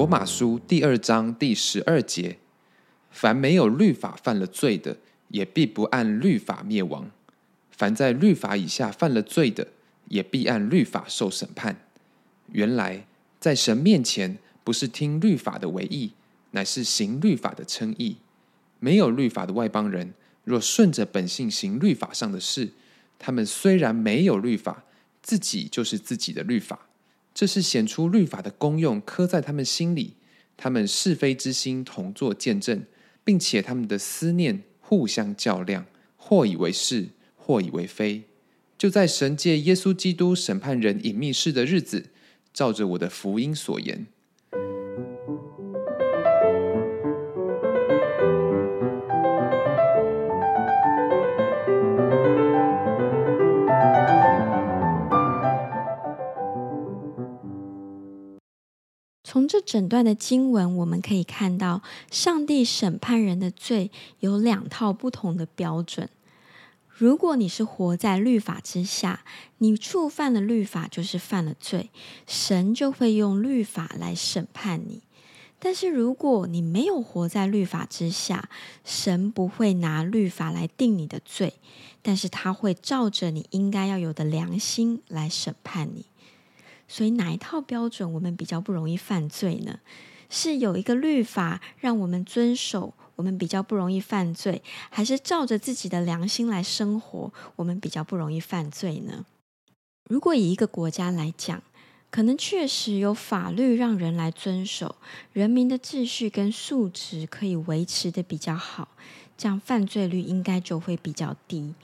罗马书第二章第十二节：凡没有律法犯了罪的，也必不按律法灭亡；凡在律法以下犯了罪的，也必按律法受审判。原来在神面前，不是听律法的为义，乃是行律法的称义。没有律法的外邦人，若顺着本性行律法上的事，他们虽然没有律法，自己就是自己的律法。这是显出律法的功用，刻在他们心里。他们是非之心同作见证，并且他们的思念互相较量，或以为是，或以为非。就在神借耶稣基督审判人隐秘事的日子，照着我的福音所言。整段的经文，我们可以看到，上帝审判人的罪有两套不同的标准。如果你是活在律法之下，你触犯了律法，就是犯了罪，神就会用律法来审判你。但是如果你没有活在律法之下，神不会拿律法来定你的罪，但是他会照着你应该要有的良心来审判你。所以哪一套标准我们比较不容易犯罪呢？是有一个律法让我们遵守，我们比较不容易犯罪，还是照着自己的良心来生活，我们比较不容易犯罪呢？如果以一个国家来讲，可能确实有法律让人来遵守，人民的秩序跟素质可以维持的比较好，这样犯罪率应该就会比较低。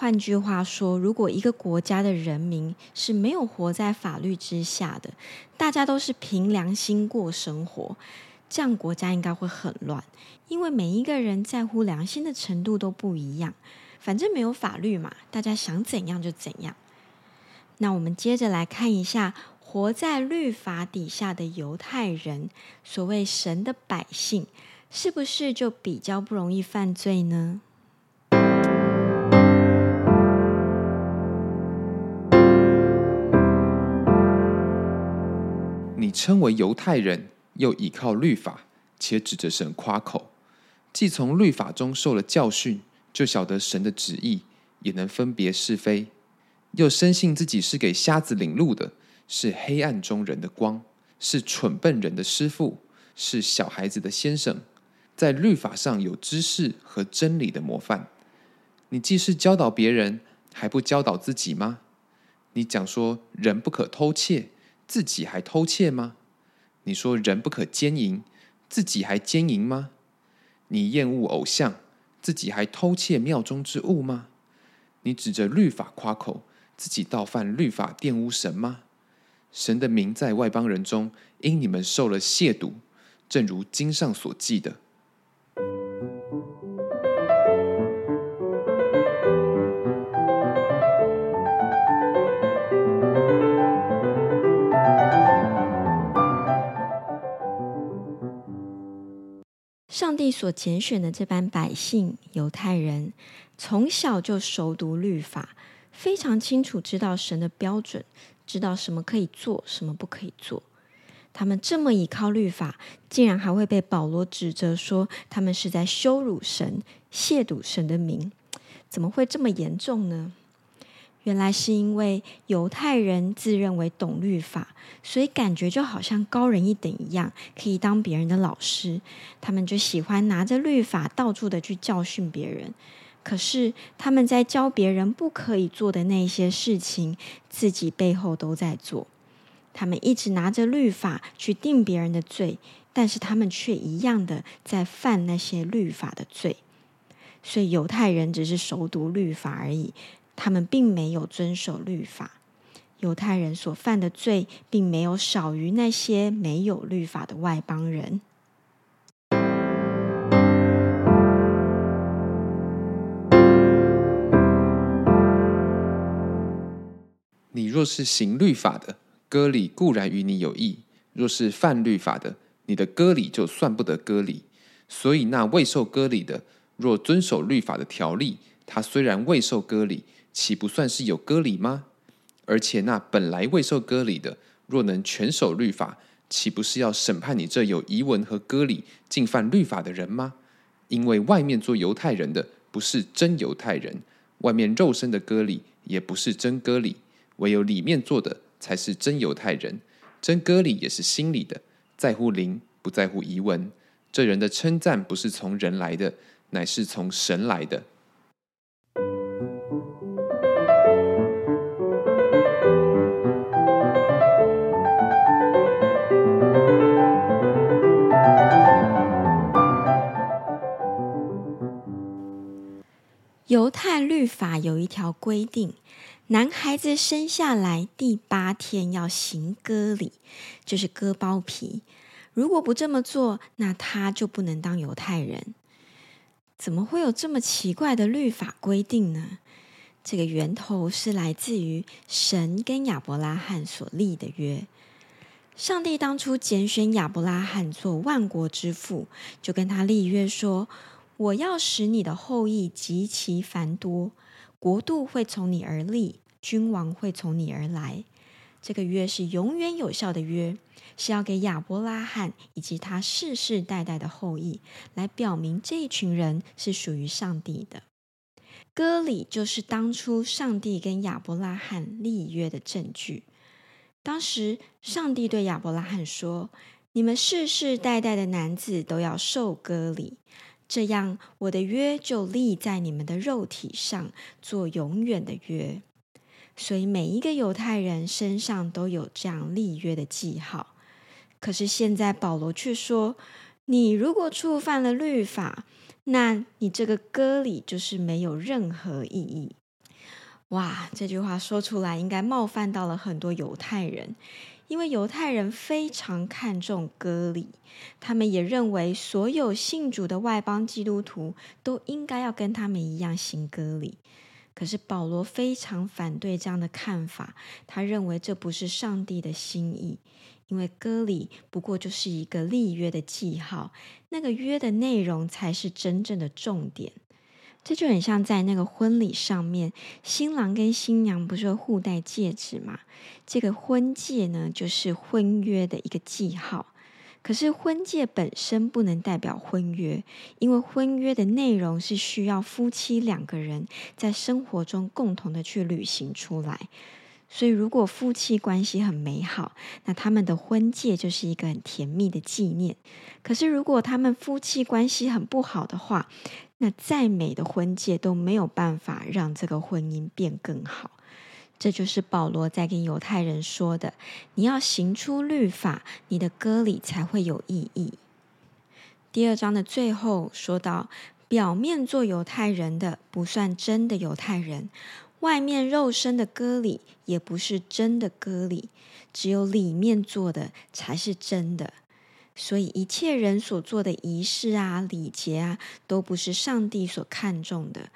换句话说，如果一个国家的人民是没有活在法律之下的，大家都是凭良心过生活，这样国家应该会很乱，因为每一个人在乎良心的程度都不一样。反正没有法律嘛，大家想怎样就怎样。那我们接着来看一下，活在律法底下的犹太人，所谓神的百姓，是不是就比较不容易犯罪呢？你称为犹太人，又倚靠律法，且指着神夸口，既从律法中受了教训，就晓得神的旨意，也能分别是非，又深信自己是给瞎子领路的，是黑暗中人的光，是蠢笨人的师傅，是小孩子的先生，在律法上有知识和真理的模范。你既是教导别人，还不教导自己吗？你讲说人不可偷窃。自己还偷窃吗？你说人不可奸淫，自己还奸淫吗？你厌恶偶像，自己还偷窃庙中之物吗？你指着律法夸口，自己倒犯律法玷污神吗？神的名在外邦人中，因你们受了亵渎，正如经上所记的。帝所拣选的这班百姓，犹太人，从小就熟读律法，非常清楚知道神的标准，知道什么可以做，什么不可以做。他们这么依靠律法，竟然还会被保罗指责说他们是在羞辱神、亵渎神的名，怎么会这么严重呢？原来是因为犹太人自认为懂律法，所以感觉就好像高人一等一样，可以当别人的老师。他们就喜欢拿着律法到处的去教训别人。可是他们在教别人不可以做的那些事情，自己背后都在做。他们一直拿着律法去定别人的罪，但是他们却一样的在犯那些律法的罪。所以犹太人只是熟读律法而已。他们并没有遵守律法，犹太人所犯的罪并没有少于那些没有律法的外邦人。你若是行律法的，割礼固然与你有益；若是犯律法的，你的割礼就算不得割礼。所以那未受割礼的，若遵守律法的条例，他虽然未受割礼。岂不算是有割礼吗？而且那本来未受割礼的，若能全守律法，岂不是要审判你这有遗文和割礼、进犯律法的人吗？因为外面做犹太人的不是真犹太人，外面肉身的割礼也不是真割礼，唯有里面做的才是真犹太人。真割礼也是心里的，在乎灵，不在乎遗文。这人的称赞不是从人来的，乃是从神来的。犹太律法有一条规定：男孩子生下来第八天要行割礼，就是割包皮。如果不这么做，那他就不能当犹太人。怎么会有这么奇怪的律法规定呢？这个源头是来自于神跟亚伯拉罕所立的约。上帝当初拣选亚伯拉罕做万国之父，就跟他立约说。我要使你的后裔极其繁多，国度会从你而立，君王会从你而来。这个约是永远有效的约，是要给亚伯拉罕以及他世世代代的后裔，来表明这一群人是属于上帝的。割礼就是当初上帝跟亚伯拉罕立约的证据。当时上帝对亚伯拉罕说：“你们世世代代的男子都要受割礼。”这样，我的约就立在你们的肉体上，做永远的约。所以，每一个犹太人身上都有这样立约的记号。可是现在，保罗却说：你如果触犯了律法，那你这个割礼就是没有任何意义。哇，这句话说出来，应该冒犯到了很多犹太人。因为犹太人非常看重割礼，他们也认为所有信主的外邦基督徒都应该要跟他们一样行割礼。可是保罗非常反对这样的看法，他认为这不是上帝的心意，因为割礼不过就是一个立约的记号，那个约的内容才是真正的重点。这就很像在那个婚礼上面，新郎跟新娘不是互戴戒指吗？这个婚戒呢，就是婚约的一个记号。可是婚戒本身不能代表婚约，因为婚约的内容是需要夫妻两个人在生活中共同的去履行出来。所以，如果夫妻关系很美好，那他们的婚戒就是一个很甜蜜的纪念。可是，如果他们夫妻关系很不好的话，那再美的婚戒都没有办法让这个婚姻变更好。这就是保罗在跟犹太人说的：你要行出律法，你的歌里才会有意义。第二章的最后说到，表面做犹太人的不算真的犹太人。外面肉身的割礼也不是真的割礼，只有里面做的才是真的。所以一切人所做的仪式啊、礼节啊，都不是上帝所看重的。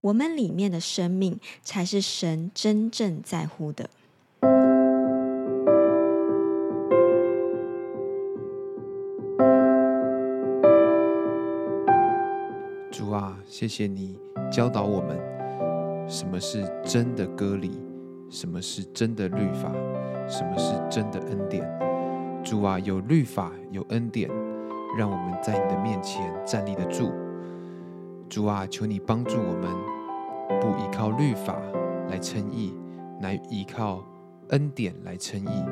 我们里面的生命才是神真正在乎的。主啊，谢谢你教导我们。什么是真的割礼？什么是真的律法？什么是真的恩典？主啊，有律法，有恩典，让我们在你的面前站立得住。主啊，求你帮助我们，不依靠律法来称义，乃依靠恩典来称义。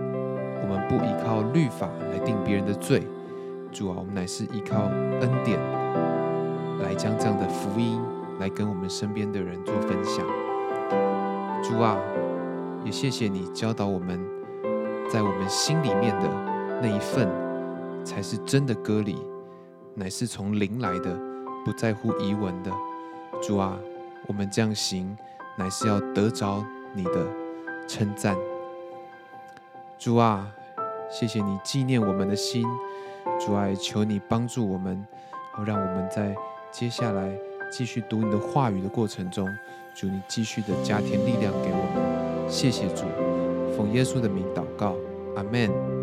我们不依靠律法来定别人的罪。主啊，我们乃是依靠恩典来将这样的福音。来跟我们身边的人做分享，主啊，也谢谢你教导我们，在我们心里面的那一份，才是真的割礼，乃是从灵来的，不在乎遗文的。主啊，我们这样行，乃是要得着你的称赞。主啊，谢谢你纪念我们的心，主啊，求你帮助我们，好让我们在接下来。继续读你的话语的过程中，主你继续的加添力量给我们。谢谢主，奉耶稣的名祷告，阿门。